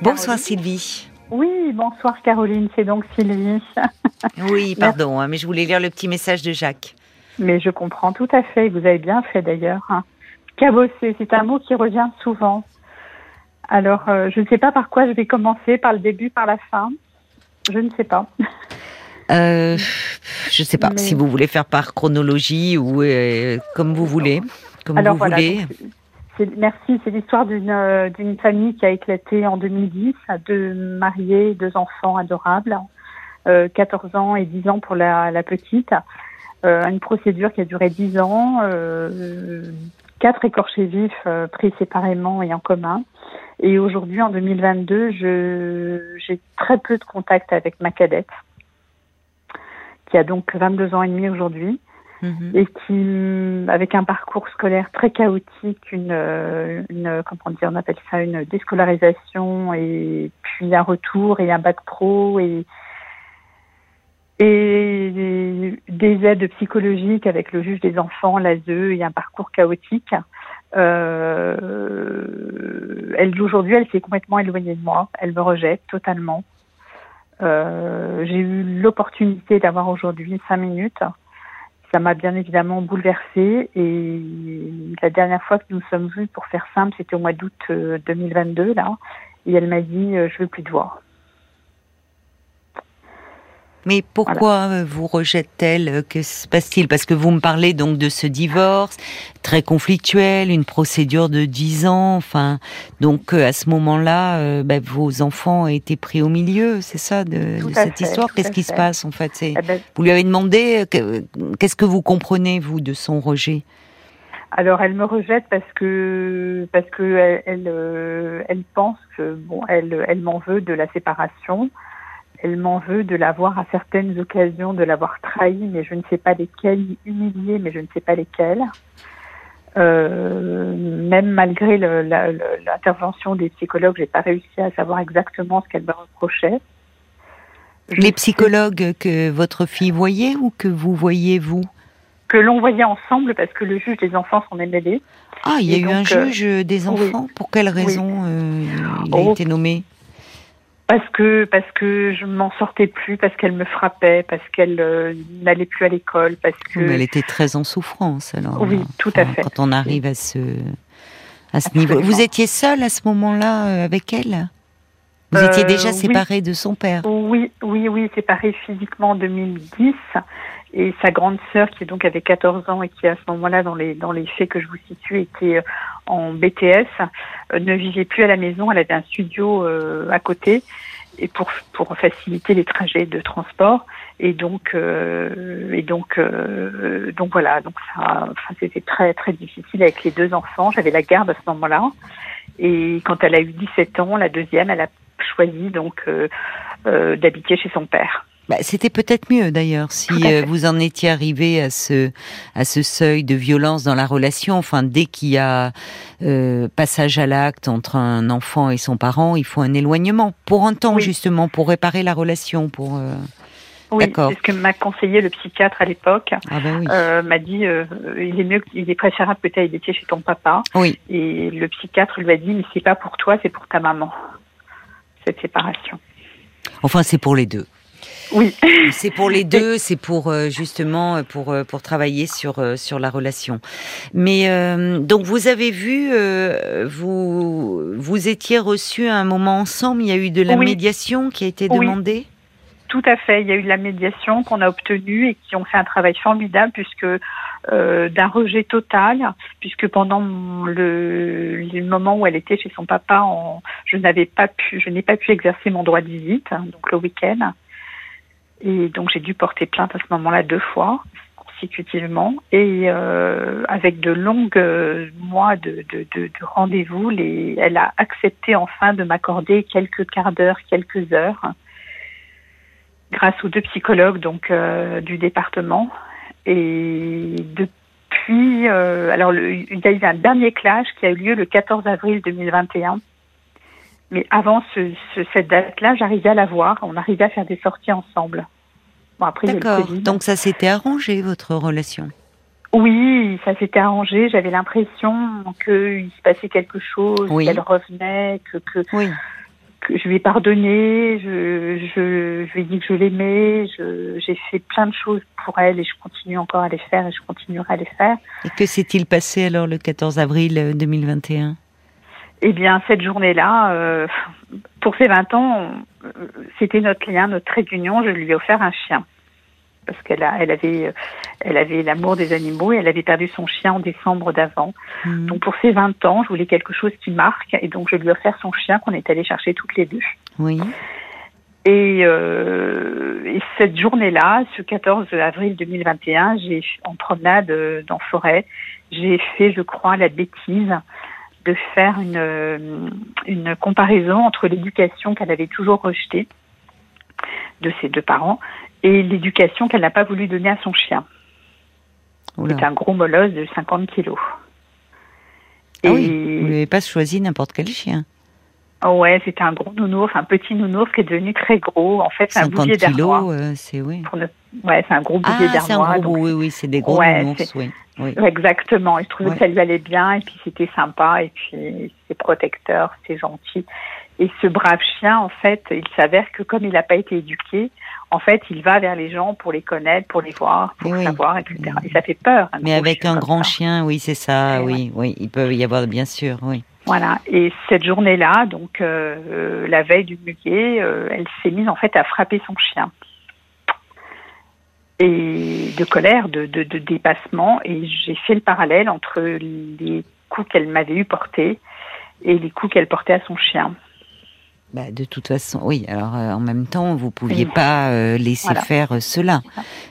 Bonsoir Sylvie. Oui, bonsoir Caroline, c'est donc Sylvie. oui, pardon, hein, mais je voulais lire le petit message de Jacques. Mais je comprends tout à fait, vous avez bien fait d'ailleurs. Hein. Cabossé, c'est un mot qui revient souvent. Alors, euh, je ne sais pas par quoi je vais commencer, par le début, par la fin. Je ne sais pas. Euh, je ne sais pas si vous voulez faire par chronologie ou euh, comme vous voulez. Comme Alors, vous voulez merci. C'est l'histoire euh, d'une famille qui a éclaté en 2010, à deux mariés, deux enfants adorables, 14 euh, ans et 10 ans pour la, petite. Euh, une procédure qui a duré 10 ans, quatre écorchés vifs pris séparément et en commun. Et aujourd'hui, en 2022, j'ai très peu de contact avec ma cadette, qui a donc 22 ans et demi aujourd'hui. Mhm. et qui, avec un parcours scolaire très chaotique, une, euh, une, comment dire, on appelle ça une déscolarisation et puis un retour et un bac pro et et des aides psychologiques avec le juge des enfants, l'ASE et un parcours chaotique. Euh, elle aujourd'hui, elle s'est complètement éloignée de moi. Elle me rejette totalement. Euh, j'ai eu l'opportunité d'avoir aujourd'hui cinq minutes ça m'a bien évidemment bouleversée et la dernière fois que nous sommes vus, pour faire simple, c'était au mois d'août 2022 euh, là, et elle m'a dit euh, je veux plus te voir. Mais pourquoi euh, vous rejette-t-elle euh, Que se passe-t-il? Parce que vous me parlez donc de ce divorce très conflictuel, une procédure de 10 ans. Enfin, donc euh, à ce moment-là, bah, vos enfants été pris au milieu, c'est ça de, cette histoire? Qu'est-ce qui se passe en fait? Eh ben, Vous lui avez demandé qu'est-ce que vous comprenez vous de son rejet? Alors elle me rejette parce que parce que elle elle, pense que bon elle elle m'en veut de la séparation elle m'en veut de l'avoir à certaines occasions, de l'avoir trahi, mais je ne sais pas lesquelles, humiliée, mais je ne sais pas lesquelles. Euh, même malgré l'intervention des psychologues, j'ai pas réussi à savoir exactement ce qu'elle me reprochait. Les psychologues que votre fille voyait ou que vous voyez vous? Que l'on voyait ensemble parce que le juge des enfants s'en est mêlé. Ah, il y a eu un euh, juge des enfants? Pour quelle raison euh, il a oh. été nommé? Parce que parce que je m'en sortais plus, parce qu'elle me frappait, parce qu'elle euh, n'allait plus à l'école, parce que. Mais elle était très en souffrance alors. Oui, tout à fait. Quand on arrive à ce à ce niveau, vous étiez seule à ce moment-là euh, avec elle? Vous étiez déjà euh, séparée de son père? Oui, oui, oui, séparée physiquement en 2010 et sa grande sœur qui donc avait 14 ans et qui à ce moment-là dans les dans les faits que je vous situe était euh, en BTS euh, ne vivait plus à la maison. Elle avait un studio euh, à côté et pour pour faciliter les trajets de transport. Et donc et donc donc voilà. Donc ça enfin, c'était très très difficile avec les deux enfants. J'avais la garde à ce moment-là. Et quand elle a eu 17 ans la deuxième elle a choisi donc d'habiter chez son père bah, C'était peut-être mieux d'ailleurs si euh, vous en étiez arrivé à ce à ce seuil de violence dans la relation. Enfin, dès qu'il y a euh, passage à l'acte entre un enfant et son parent, il faut un éloignement pour un temps justement pour réparer la relation. Pour euh... Oui, c'est ce que m'a conseillé le psychiatre à l'époque. Ah ben oui. euh, m'a dit euh, il est mieux, il est préférable que tu ailles chez ton papa. Oui. Et le psychiatre lui a dit mais c'est pas pour toi, c'est pour ta maman cette séparation. Enfin, c'est pour les deux. Oui. C'est pour les deux, c'est pour euh, justement euh, pour euh, pour travailler sur sur la relation. Mais donc vous avez vu, vous vous étiez reçus à un moment ensemble. Il y a eu de la médiation qui a été demandée? Tout à fait. Il y a eu de la médiation qu'on a obtenue et qui ont fait un travail formidable puisque d'un rejet total, puisque pendant le, le, moment où elle était chez son papa, je n'avais pas pu, je n'ai pas pu exercer mon droit de visite, hein, donc le week-end. Et donc j'ai dû porter plainte à ce moment-là deux fois consécutivement et euh, avec de longues euh, mois de, de, de, de rendez-vous, elle a accepté enfin de m'accorder quelques quarts d'heure, quelques heures, grâce aux deux psychologues donc euh, du département. Et depuis, euh, alors il y a eu un dernier clash qui a eu lieu le 14 avril 2021. Mais avant ce, ce, cette date-là, j'arrivais à la voir. On arrivait à faire des sorties ensemble. Bon, après, D'accord. Donc ça s'était arrangé, votre relation? Oui, ça s'était arrangé. J'avais l'impression qu'il se passait quelque chose, qu'elle revenait, que... que... Oui. je lui ai pardonné, je, je, je lui ai dit que je l'aimais, j'ai fait plein de choses pour elle et je continue encore à les faire et je continuerai à les faire. Et que s'est-il passé alors le 14 avril 2021 Eh bien, cette journée-là, euh, pour ses 20 ans, c'était notre lien, notre trait d'union, je lui ai offert un chien parce qu'elle elle avait, elle avait l'amour des animaux et elle avait perdu son chien en décembre d'avant. Mhm. Donc pour ses 20 ans, je voulais quelque chose qui marque et donc je lui ai offert son chien qu'on est allé chercher toutes les deux. Oui. Et, euh, et cette journée-là, ce 14 avril 2021, j'ai en promenade euh, dans forêt, j'ai fait, je crois, la bêtise de faire une, une comparaison entre l'éducation qu'elle avait toujours rejetée de ses deux parents et l'éducation qu'elle n'a pas voulu donner à son chien. C'est un gros molosse de 50 kilos. Ah oui, vous n'avez pas choisi n'importe quel chien. Oh ouais, c'était un gros nounours, un petit nounours qui est devenu très gros. En fait, c'est un bouvier d'armoire. Euh, c'est oui. Ouais, c'est un gros bouvier ah, d'armoire. Un gros, Oui, oui, c'est des gros ouais, nounours, oui. oui. Exactement. Et je trouvais que ça lui allait bien, et puis c'était sympa, et puis c'est protecteur, c'est gentil. Et ce brave chien, en fait, il s'avère que comme il n'a pas été éduqué, en fait, il va vers les gens pour les connaître, pour les voir, pour savoir, etc. Et ça fait peur. Mais avec un grand chien, oui, c'est ça, oui, oui, il peut y avoir, bien sûr, oui. Voilà. Et cette journée-là, donc euh, la veille du muguet, euh, elle s'est mise en fait à frapper son chien. Et de colère, de, de, de dépassement, et j'ai fait le parallèle entre les coups qu'elle m'avait eu portés et les coups qu'elle portait à son chien. Bah, de toute façon, oui. Alors, euh, en même temps, vous pouviez pas euh, laisser faire euh, cela,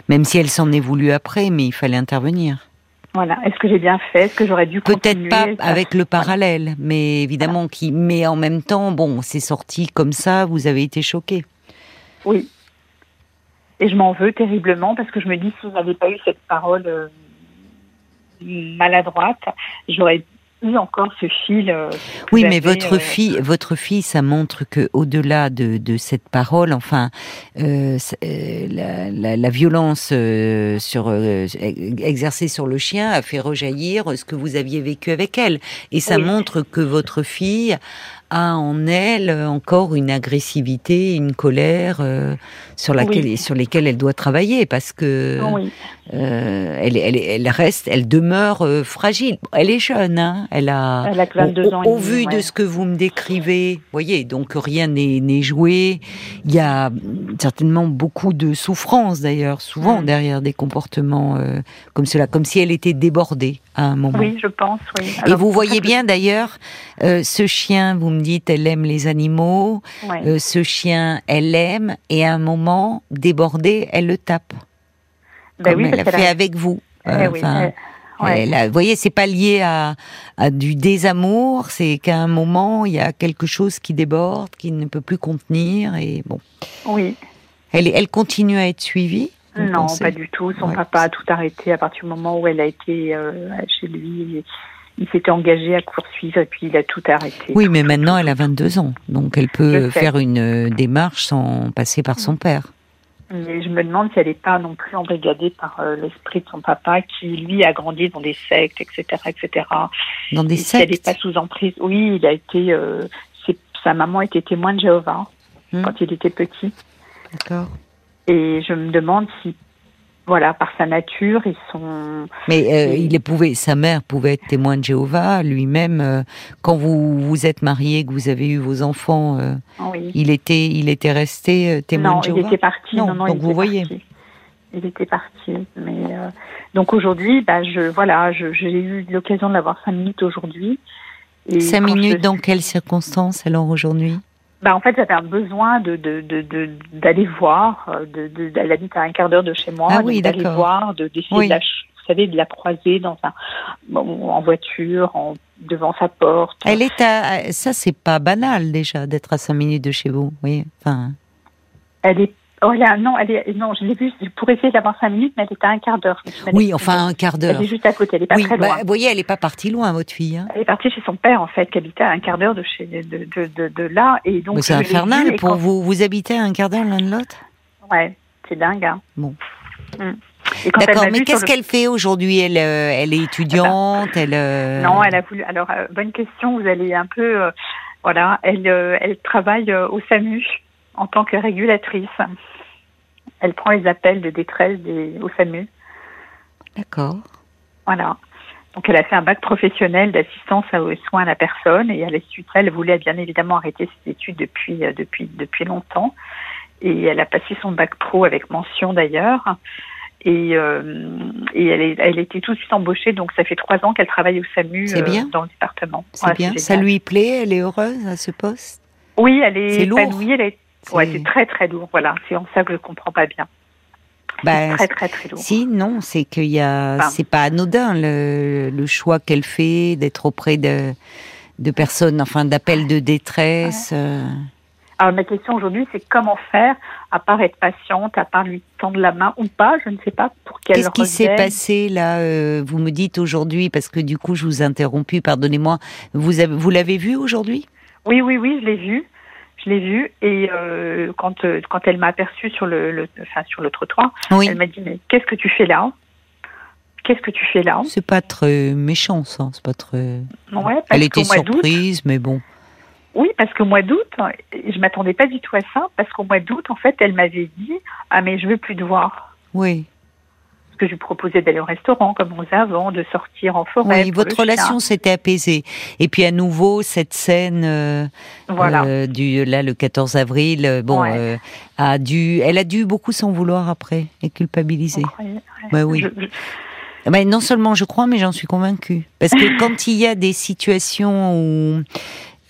même si elle s'en est voulu après, mais il fallait intervenir. Voilà. Est-ce que j'ai bien fait? Est-ce que j'aurais dû Peut-être pas avec le parallèle, mais évidemment qui. Mais en même temps, bon, c'est sorti comme ça. Vous avez été choqué. Oui. Et je m'en veux terriblement parce que je me dis si je n'avais pas eu cette parole maladroite, j'aurais encore ce fil. Euh, oui, mais votre euh, fille, votre fille, ça montre que au-delà de, de, cette parole, enfin, euh, la, la, la, violence sur exercée sur le chien a fait rejaillir ce que vous aviez vécu avec elle, et ça montre que votre fille a en elle encore une agressivité, une colère euh, sur laquelle, sur lesquelles elle doit travailler parce que euh, elle, elle, elle, reste, elle demeure euh, fragile. Elle est jeune, hein elle a, elle a 22 ans. Au, vu de ce que vous me décrivez, voyez, donc rien n'est joué. Il y a certainement beaucoup de souffrance d'ailleurs, souvent mm. derrière des comportements comme cela, comme si elle était débordée à un moment. Oui, je pense, oui. Et vous voyez bien d'ailleurs, ce chien, vous me dites, elle aime les animaux, euh, ce chien, elle l'aime, et à un moment, débordée, elle le tape. Ben comme elle a fait avec vous. Vous voyez, c'est pas lié à, du désamour, c'est qu'à un moment, il y a quelque chose qui déborde, qui ne peut plus contenir, et bon. Oui. Elle, elle continue à être suivie non, pas du tout. Son papa a tout arrêté à partir du moment où elle a été euh, chez lui il s'était engagé à poursuivre et puis il a tout arrêté. Oui, mais maintenant elle a 22 ans, donc elle peut faire une euh, démarche sans passer par son père. Mais je me demande si elle n'est pas non plus embrigadée par euh, l'esprit de son papa qui, lui, a grandi dans des sectes, etc., etc. Dans des sectes. Si elle n'est pas sous emprise. Oui, il a été. Euh, sa maman était témoin de Jéhovah hmm. quand il était petit. D'accord. Et je me demande si voilà, par sa nature, ils sont. Mais euh, il pouvait, sa mère pouvait être témoin de Jéhovah, lui-même. Euh, quand vous vous êtes marié, que vous avez eu vos enfants, euh, il était, il était resté témoin de Jéhovah. Non, il était parti. Non, non, donc vous voyez. Il était parti, mais donc aujourd'hui, bah, je voilà, j'ai eu l'occasion de l'avoir cinq minutes aujourd'hui. Cinq minutes dans quelles circonstances alors aujourd'hui? Bah, en fait, j'avais un besoin de, de, de, d'aller voir. Euh, de, de, elle habite à un quart d'heure de chez moi. Ah oui, d'aller voir, de, d'essayer de la, vous savez, de la croiser dans un, en voiture, en, devant sa porte. Elle est à, ça, c'est pas banal déjà d'être à cinq minutes de chez vous. Oui, enfin. Elle est Oh là, non, elle est, non, je l'ai vue pour essayer d'avoir cinq minutes, mais elle était à un quart d'heure. Oui, enfin un quart d'heure. Elle est juste à côté, elle est pas très bah, loin. vous voyez, elle n'est pas partie loin, votre fille. Hein. Elle est partie chez son père, en fait, qui habitait à un quart d'heure de chez, de, de, de, de là, et donc. c'est infernal pour vous. Vous habitez à un quart d'heure l'un de l'autre? Ouais, c'est dingue. Hein. Bon. Mm. D'accord, mais qu'est-ce qu'elle fait aujourd'hui? Elle, euh, elle est étudiante, elle. Euh, non, elle a voulu. Alors, euh, bonne question. Vous allez un peu Voilà, elle, elle travaille au SAMU en tant que régulatrice. Elle prend les appels de détresse des, au SAMU. D'accord. Voilà. Donc elle a fait un bac professionnel d'assistance aux soins à la personne et à la suite elle voulait bien évidemment arrêter ses études depuis euh, depuis depuis longtemps et elle a passé son bac pro avec mention d'ailleurs et, euh, et elle, est, elle était tout de suite embauchée donc ça fait trois ans qu'elle travaille au SAMU euh, bien. dans le département. C'est bien. Ça lui plaît? Elle est heureuse à ce poste? Oui, elle est, épanouie. Elle est, ouais, c'est très très lourd. Voilà, c'est en ça que je comprends pas bien. Bah, très très très lourd. Si non, c'est qu'il y a, c'est pas anodin le, le choix qu'elle fait d'être auprès de de personnes, enfin d'appels de détresse. Euh. Alors ma question aujourd'hui, c'est comment faire, à part être patiente, à part lui tendre la main ou pas, je ne sais pas pour quelle Qu'est-ce qui s'est passé là euh, Vous me dites aujourd'hui, parce que du coup je vous ai interrompu, pardonnez-moi. Vous avez, vous l'avez vu aujourd'hui? Oui, oui, oui, je l'ai vu je l'ai vue et euh, quand euh, quand elle m'a aperçue sur le, enfin sur le trottoir, elle m'a dit mais qu'est-ce que tu fais là? Qu'est-ce que tu fais là? C'est pas très méchant ça, c'est pas très. Ouais, elle était surprise, mais bon. Oui, parce qu'au mois d'août, je m'attendais pas du tout à ça, parce qu'au mois d'août, en fait, elle m'avait dit ah mais je veux plus te voir. Oui que je lui proposais d'aller au restaurant comme on faisait avant, de sortir en forêt. Oui, votre relation s'était apaisée. Et puis à nouveau cette scène, euh, voilà. Euh, du là le 14 avril, euh, bon, a dû, elle a dû beaucoup s'en vouloir après et culpabiliser. Bah oui. Mais non seulement je crois, mais j'en suis convaincue. Parce que quand il y a des situations où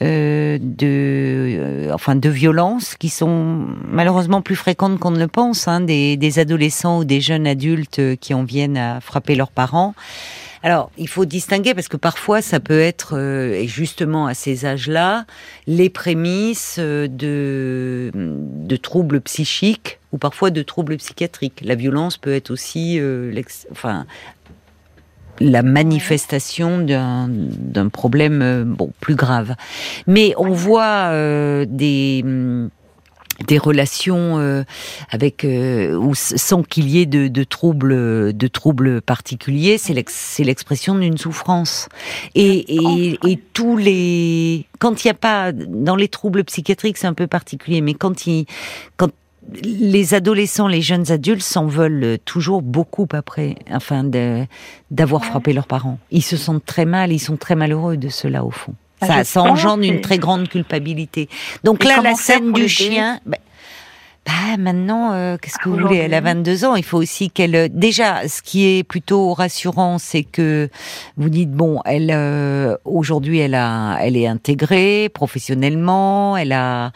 euh, de, euh, enfin, de violences qui sont malheureusement plus fréquentes qu'on ne le pense, hein, des, adolescents ou des jeunes adultes qui en viennent à frapper leurs parents. Alors, il faut distinguer parce que parfois ça peut être, euh, et justement à ces âges-là, les prémices de, de troubles psychiques ou parfois de troubles psychiatriques. La violence peut être aussi, enfin, la manifestation d'un problème euh, bon plus grave. Mais on voit euh, des des relations euh, avec ou sans qu'il y ait de, de, troubles de troubles particuliers c'est l'expression d'une souffrance et, et, tous les quand il n'y a pas dans les troubles psychiatriques c'est un peu particulier mais quand il les adolescents, les jeunes adultes s'en veulent toujours beaucoup après, enfin, d'avoir frappé leurs parents. Ils se sentent très mal, ils sont très malheureux de cela au fond. Ah, ça, engendre une très grande culpabilité. Donc là, la scène du chien. Bah, bah, maintenant, euh, qu'est-ce que vous voulez? Elle a 22 ans. Il faut aussi qu'elle. Déjà, ce qui est plutôt rassurant, c'est que vous dites bon, elle euh, aujourd'hui, elle a, elle est intégrée professionnellement. Elle a,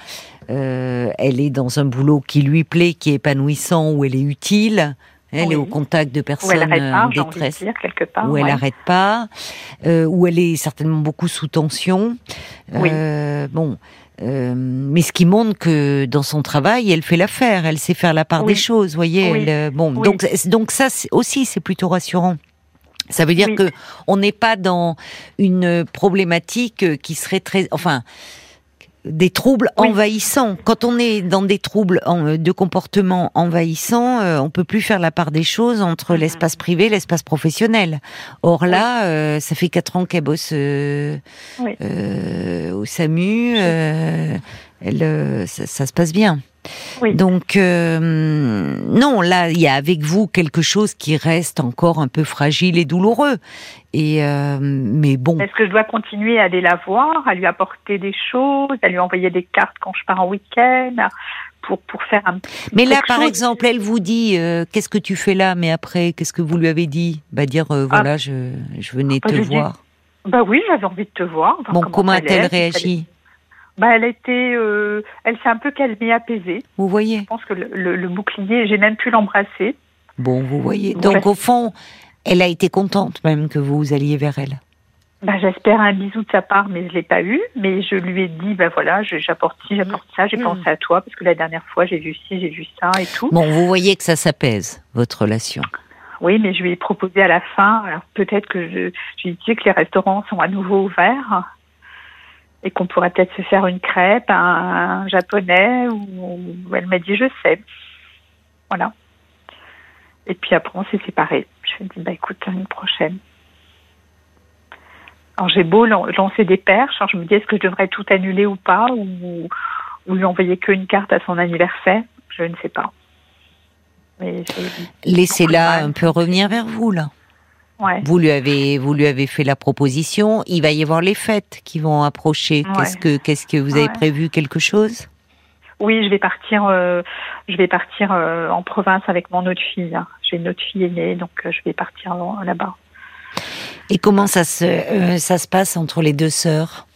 euh, elle est dans un boulot qui lui plaît, qui est épanouissant, où elle est utile. Elle est au contact de personnes où elle pas, détresse, quelque part, où elle n'arrête pas, euh, où elle est certainement beaucoup sous tension. Euh, bon, euh, mais ce qui montre que dans son travail, elle fait l'affaire, elle sait faire la part des choses, voyez. Elle, bon, donc donc ça aussi c'est plutôt rassurant. Ça veut dire que on n'est pas dans une problématique qui serait très, enfin des troubles envahissants. Quand on est dans des troubles euh, de comportement envahissants, euh, on peut plus faire la part des choses entre mhm. l'espace privé et l'espace professionnel. Or là, euh, ça fait quatre ans qu'elle bosse au SAMU. Elle, ça, se passe bien. Donc non, là il y a avec vous quelque chose qui reste encore un peu fragile et douloureux. Et euh, mais bon. Est-ce que je dois continuer à aller la voir, à lui apporter des choses, à lui envoyer des cartes quand je pars en week-end, pour pour faire un. Mais là, par exemple, elle vous dit euh, qu'est-ce que tu fais là, mais après, qu'est-ce que vous lui avez dit? Bah dire euh, ah. voilà, je je venais bah, te voir. bah oui, j'avais envie de te voir. Bon, comment a-t-elle réagi? Bah, elle était, elle s'est un peu calmée, apaisée. Vous voyez. Je pense que le, le bouclier, j'ai même pu l'embrasser. Bon, vous voyez. Donc au fond, elle a été contente même que vous alliez vers elle. Bah, j'espère un bisou de sa part, mais je l'ai pas eu. Mais je lui ai dit, ben voilà, j'apporte ci, j'apporte ça, j'ai hmm. pensé à toi parce que la dernière fois j'ai vu ci, j'ai vu ça et tout. Bon, vous voyez que ça s'apaise votre relation. Oui, mais je lui ai proposé à la fin. Alors peut-être que je, je lui ai dit que les restaurants sont à nouveau ouverts et qu'on pourrait peut-être se faire une crêpe, un, japonais. Ou elle m'a dit, je sais. Voilà. Et puis après, on s'est séparés. Je lui ai dit, bah écoute, une prochaine. Alors j'ai beau lancer des perches, je me dis est-ce que je devrais tout annuler ou pas, ou, ou lui envoyer qu'une carte à son anniversaire, je ne sais pas. Laissez-la un peu revenir vers vous là. Vous lui avez vous lui avez fait la proposition. Il va y avoir les fêtes qui vont approcher. Qu'est-ce que qu'est-ce que vous avez prévu? Quelque chose? Oui, je vais partir. Euh, je vais partir euh, en province avec mon autre fille. Hein. J'ai une autre fille aînée, donc euh, je vais partir là-bas. Et comment ça se ça se passe entre les deux sœurs?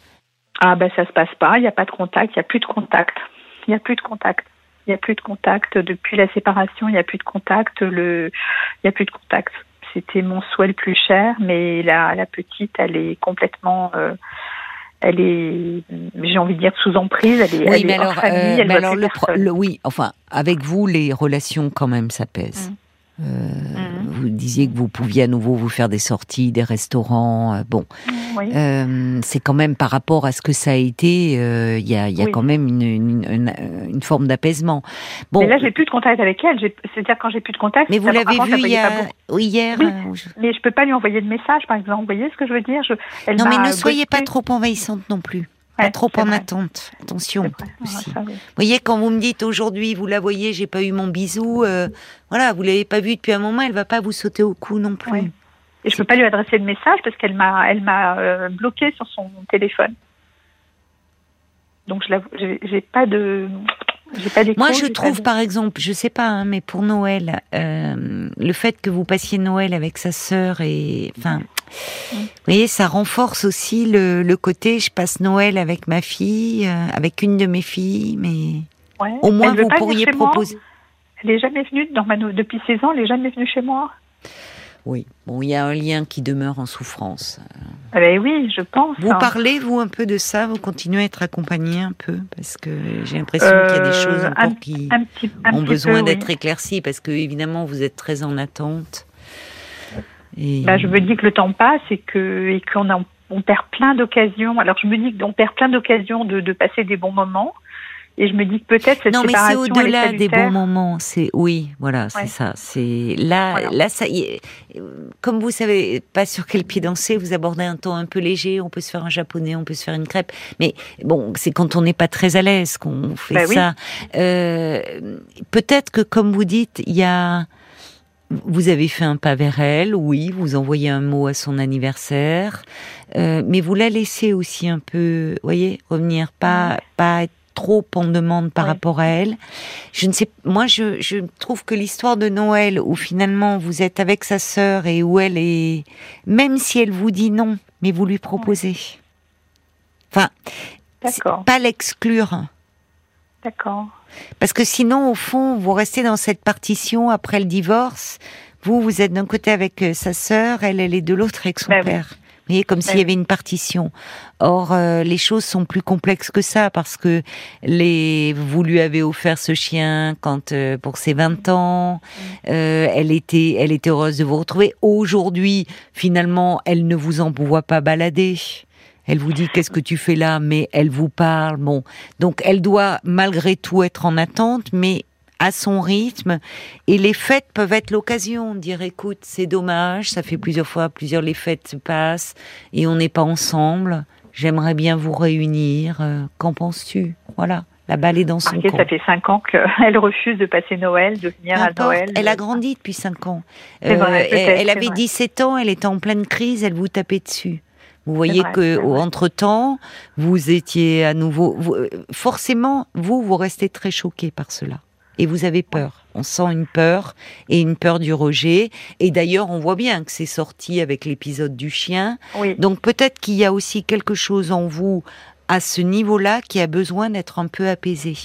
Ah ben ça se passe pas. Il n'y a pas de contact. Il n'y a plus de contact. Il n'y a plus de contact. Il n'y a plus de contact depuis la séparation. Il n'y a plus de contact. Le, il n'y a plus de contact c'était mon souhait le plus cher, mais la, la petite, elle est complètement, euh, elle est, j'ai envie de dire sous emprise. Elle est, oui, mais alors, famille, euh, mais alors le, oui, enfin, avec vous, les relations quand même, ça pèse. Mmh. Euh. Vous disiez que vous pouviez à nouveau vous faire des sorties, des restaurants. Euh, bon, euh, c'est quand même par rapport à ce que ça a été, il y a, y a quand même une, une, une, forme d'apaisement. Bon, mais là, j'ai plus de contact avec elle. C'est-à-dire quand j'ai plus de contact. Mais vous l'avez vu hier. hier Mais je peux pas lui envoyer de message, par exemple. Vous voyez ce que je veux dire? Je, Non, mais ne soyez pas trop envahissante non plus. Pas trop en attente. Attention. vous voyez, quand vous me dites aujourd'hui, vous la voyez, j'ai pas eu mon bisou, euh, voilà, vous l'avez pas vu depuis un moment, elle va pas vous sauter au cou non plus. Et je peux pas lui adresser de message parce qu'elle m'a, elle m'a euh, bloqué sur son téléphone. Donc je j'ai pas de, moi, je trouve, par exemple, je sais pas, hein, mais pour Noël, euh, le fait que vous passiez Noël avec sa sœur et, enfin, vous voyez, ça renforce aussi le, côté, je passe Noël avec ma fille, euh, avec une de mes filles, mais au moins vous pourriez proposer. Elle est jamais venue dans ma, depuis 16 ans, elle est jamais venue chez moi. Oui, bon, il y a un lien qui demeure en souffrance. Ah ben oui, je pense. Vous hein. parlez, vous, un peu de ça Vous continuez à être accompagné un peu Parce que j'ai l'impression qu'il y a des choses euh, encore qui ont besoin d'être éclaircies, parce que, évidemment, vous êtes très en attente. Et... Bah, je me dis que le temps passe et que et qu'on on perd plein d'occasions. Alors, je me dis qu'on perd plein d'occasions de, de passer des bons moments. Et je me dis que peut-être cette non, mais c'est au-delà des bons moments. C'est oui, voilà, c'est ça. C'est là, là, ça y est. Comme vous savez pas sur quel pied danser, vous abordez un ton un peu léger. On peut se faire un japonais, on peut se faire une crêpe. Mais bon, c'est quand on n'est pas très à l'aise qu'on fait bah ça. Euh, peut-être que, comme vous dites, il y a. Vous avez fait un pas vers elle, oui, vous envoyez un mot à son anniversaire, euh, mais vous la laissez aussi un peu, voyez, revenir, pas, pas être trop en demande par rapport à elle. Je ne sais, moi, je, je trouve que l'histoire de Noël, où finalement vous êtes avec sa sœur et où elle est, même si elle vous dit non, mais vous lui proposez. Enfin, pas l'exclure. D'accord. Parce que sinon, au fond, vous restez dans cette partition après le divorce. Vous, vous êtes d'un côté avec euh, sa sœur, elle, elle est de l'autre avec son ben père voyez, comme s'il y avait une partition. Or, euh, les choses sont plus complexes que ça parce que les, vous lui avez offert ce chien quand euh, pour ses 20 ans, euh, elle était, elle était heureuse de vous retrouver. Aujourd'hui, finalement, elle ne vous envoie pas balader. Elle vous dit qu'est-ce que tu fais là, mais elle vous parle. Bon, donc elle doit malgré tout être en attente, mais à son rythme. Et les fêtes peuvent être l'occasion de dire écoute, c'est dommage, ça fait plusieurs fois, plusieurs les fêtes se passent et on n'est pas ensemble. J'aimerais bien vous réunir. Euh, qu'en penses-tu? Voilà. La balle est dans son camp. Ça fait cinq ans qu'elle refuse de passer Noël, de venir à Noël. Elle a grandi depuis cinq ans. Euh, elle avait 17 ans, elle était en pleine crise, elle vous tapait dessus. Vous voyez que, entre temps, vous étiez à nouveau. Euh, forcément, vous, vous restez très choqué par cela et vous avez peur. On sent une peur et une peur du rejet. Et d'ailleurs, on voit bien que c'est sorti avec l'épisode du chien. Donc peut-être qu'il y a aussi quelque chose en vous à ce niveau-là qui a besoin d'être un peu apaisé.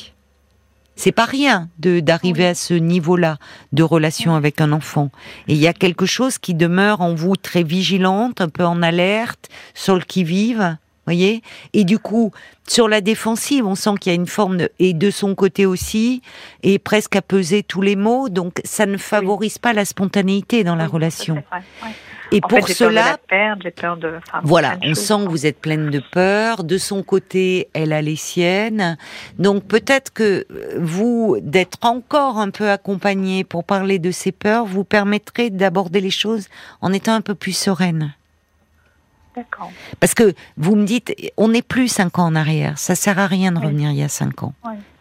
C'est pas rien de d'arriver à ce niveau-là de relation avec un enfant. Et il y a quelque chose qui demeure en vous très vigilante, un peu en alerte, sur le qui vive voyez. Et du coup, sur la défensive, on sent qu'il y a une forme de, et de son côté aussi, et presque à peser tous les mots, donc ça ne favorise pas la spontanéité dans la relation. Et pour cela, voilà, on sent que vous êtes pleine de peur. De son côté, elle a les siennes. Donc peut-être que vous d'être encore un peu accompagné pour parler de ces peurs vous permettrait d'aborder les choses en étant un peu plus sereine. D'accord. Parce que vous me dites, on n'est plus cinq ans en arrière. Ça sert à rien de revenir il y a cinq ans.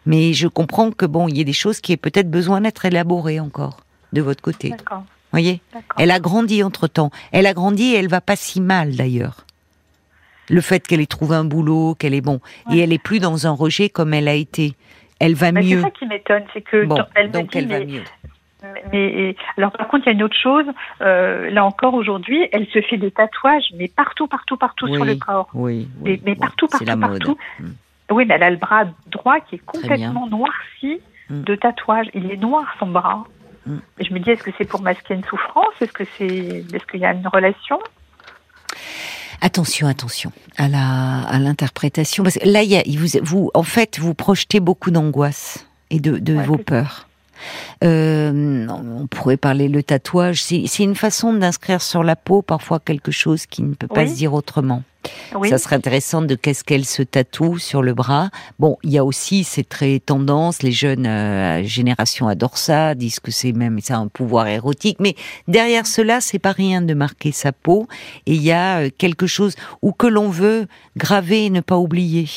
Mais je comprends que bon, il y a des choses qui aient peut-être besoin d'être élaborées encore de votre côté. D'accord. Voyez. Elle a grandi entre temps. Elle a grandi et elle va pas si mal d'ailleurs. Le fait qu'elle ait trouvé un boulot, qu'elle est bon, et elle est plus dans un rejet comme elle a été. Elle va Mais c'est mieux. ça qui m'étonne, c'est que Bon, elle donc dit, elle va mieux. mais- alors par contre il y a une autre chose. euh, là encore aujourd'hui, elle se fait des tatouages, mais partout, partout, partout sur le corps. Oui, Mais, oui, mais oui, partout, partout, partout. Mm. Oui, mais elle a le bras droit qui est complètement noirci Mm. de tatouages. Il est noir son bras. Mm. Et je me dis, est-ce que c'est pour masquer une souffrance? Est-ce que c'est, est-ce qu'il y a une relation? Attention, attention à la à l'interprétation parce que là, il y a, vous, vous, en fait, vous projetez beaucoup d'angoisse et de, de Ouais, vos peurs. Euh, on pourrait parler le tatouage. C'est une façon d'inscrire sur la peau parfois quelque chose qui ne peut pas Oui. se dire autrement. Oui. Ça serait intéressant de qu'est-ce qu'elle se tatoue sur le bras. Bon, il y a aussi, c'est très tendance, les jeunes euh, générations adorent ça, disent que c'est même ça un pouvoir érotique. Mais derrière cela, c'est pas rien de marquer sa peau. Et il y a euh, quelque chose où que l'on veut graver et ne pas oublier.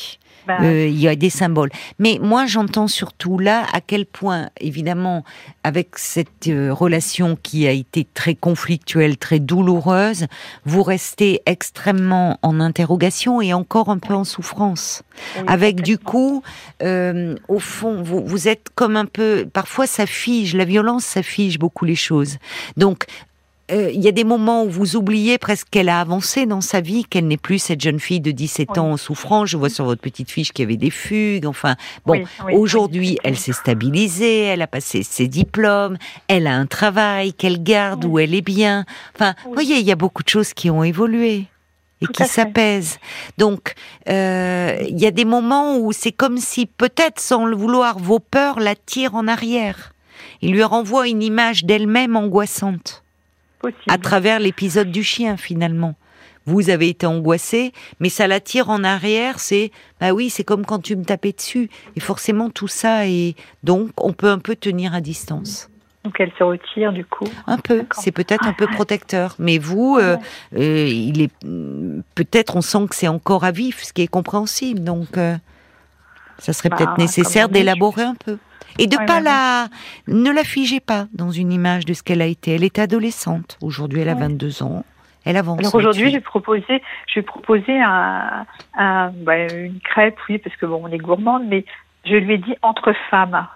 Bah, Euh, il y a des symboles. Mais moi, j'entends surtout là à quel point, évidemment, avec cette euh, relation qui a été très conflictuelle, très douloureuse, vous restez extrêmement en interrogation et encore un peu en souffrance. oui, Avec du coup, euh, au fond, vous, vous êtes comme un peu. Parfois, ça fige. La violence, ça fige beaucoup les choses. Donc. Euh, Il y a des moments où vous oubliez presque qu'elle a avancé dans sa vie, qu'elle n'est plus cette jeune fille de 17 Oui. ans en souffrance. Je vois sur votre petite fiche qu'il y avait des fugues. Enfin, bon, Oui, oui, aujourd'hui, elle s'est stabilisée, elle a passé ses diplômes, elle a un travail qu'elle garde, où elle est bien. Enfin, vous voyez, il y a beaucoup de choses qui ont évolué et Tout qui s'apaisent. Donc, euh, il y a des moments où c'est comme si, peut-être sans le vouloir, vos peurs la tirent en arrière. Il lui renvoie une image d'elle-même angoissante Possible. à travers l'épisode du chien finalement. Vous avez été angoissé, mais ça la tire en arrière. C'est bah oui, c'est comme quand tu me tapais dessus. Et forcément tout ça et donc on peut un peu tenir à distance. Donc elle se retire du coup. Un peu, c'est peut-être un peu protecteur. Mais vous, euh, euh, il est peut-être on sent que c'est encore à vif, ce qui est compréhensible. Donc euh, ça serait Bah, peut-être nécessaire d'élaborer un peu. Et de Ouais, pas ouais, la, ne la figez pas dans une image de ce qu'elle a été. Elle est adolescente. Aujourd'hui, elle a Ouais. 22 ans. Elle avance. Alors aujourd'hui, fille. proposé, j'ai proposé un, un- bah, une crêpe, oui, parce que bon, on est gourmande, mais je lui ai dit entre femmes.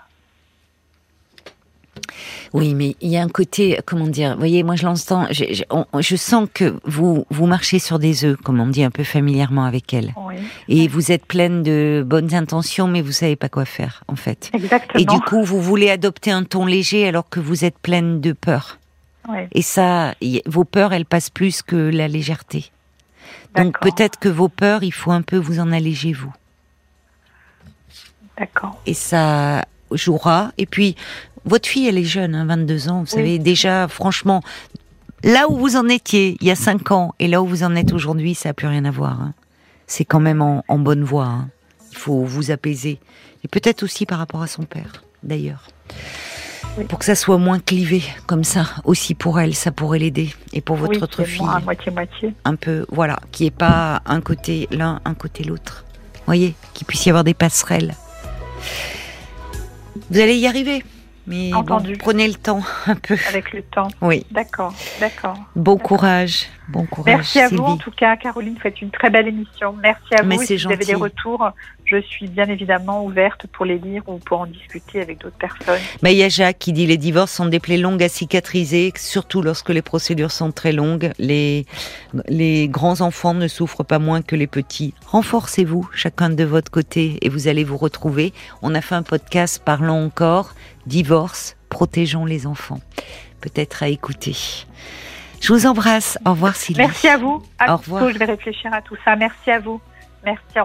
Oui, mais il y a un côté, comment dire, vous voyez, moi je l'entends, je, je, on- je sens que vous, vous marchez sur des œufs, comme on dit un peu familièrement avec elle. Oui, Et vous êtes pleine de bonnes intentions, mais vous savez pas quoi faire, en fait. exactement. Et du coup, vous voulez adopter un ton léger alors que vous êtes pleine de peur. Oui, Et ça, vos peurs, elles passent plus que la légèreté. Donc peut-être que vos peurs, il faut un peu vous en alléger, vous. d'accord. Et ça jouera. Et puis, votre fille, elle est jeune, hein, 22 ans. Vous savez, déjà, franchement, là où vous en étiez il y a 5 ans et là où vous en êtes aujourd'hui, ça n'a plus rien à voir. hein. C'est quand même en, en bonne voie. hein. Il faut vous apaiser. Et peut-être aussi par rapport à son père, d'ailleurs. Oui. Pour que ça soit moins clivé, comme ça, aussi pour elle, ça pourrait l'aider. Et pour votre oui, autre fille, moi, à moitié-moitié. un peu, voilà, qui est pas un côté l'un, un côté l'autre. Voyez, qu'il puisse y avoir des passerelles. Vous allez y arriver, mais bon, prenez le temps un peu. Avec le temps. Oui, D'accord, d'accord. bon courage, bon courage. Merci à vous, en tout cas, Caroline, faites une très belle émission. Merci à Mais vous. Si vous avez des gentil. retours, je suis bien évidemment ouverte pour les lire ou pour en discuter avec d'autres personnes. Mais il y a Jacques qui dit les divorces sont des plaies longues à cicatriser, surtout lorsque les procédures sont très longues. Les, les grands enfants ne souffrent pas moins que les petits. Renforcez-vous chacun de votre côté et vous allez vous retrouver. On a fait un podcast parlant encore divorce, protégeons les enfants. Peut-être à écouter. Je vous embrasse. Au revoir Sylvie. Merci à vous. À Au revoir. Je vais réfléchir à tout ça. Merci à vous. Merci. Au revoir.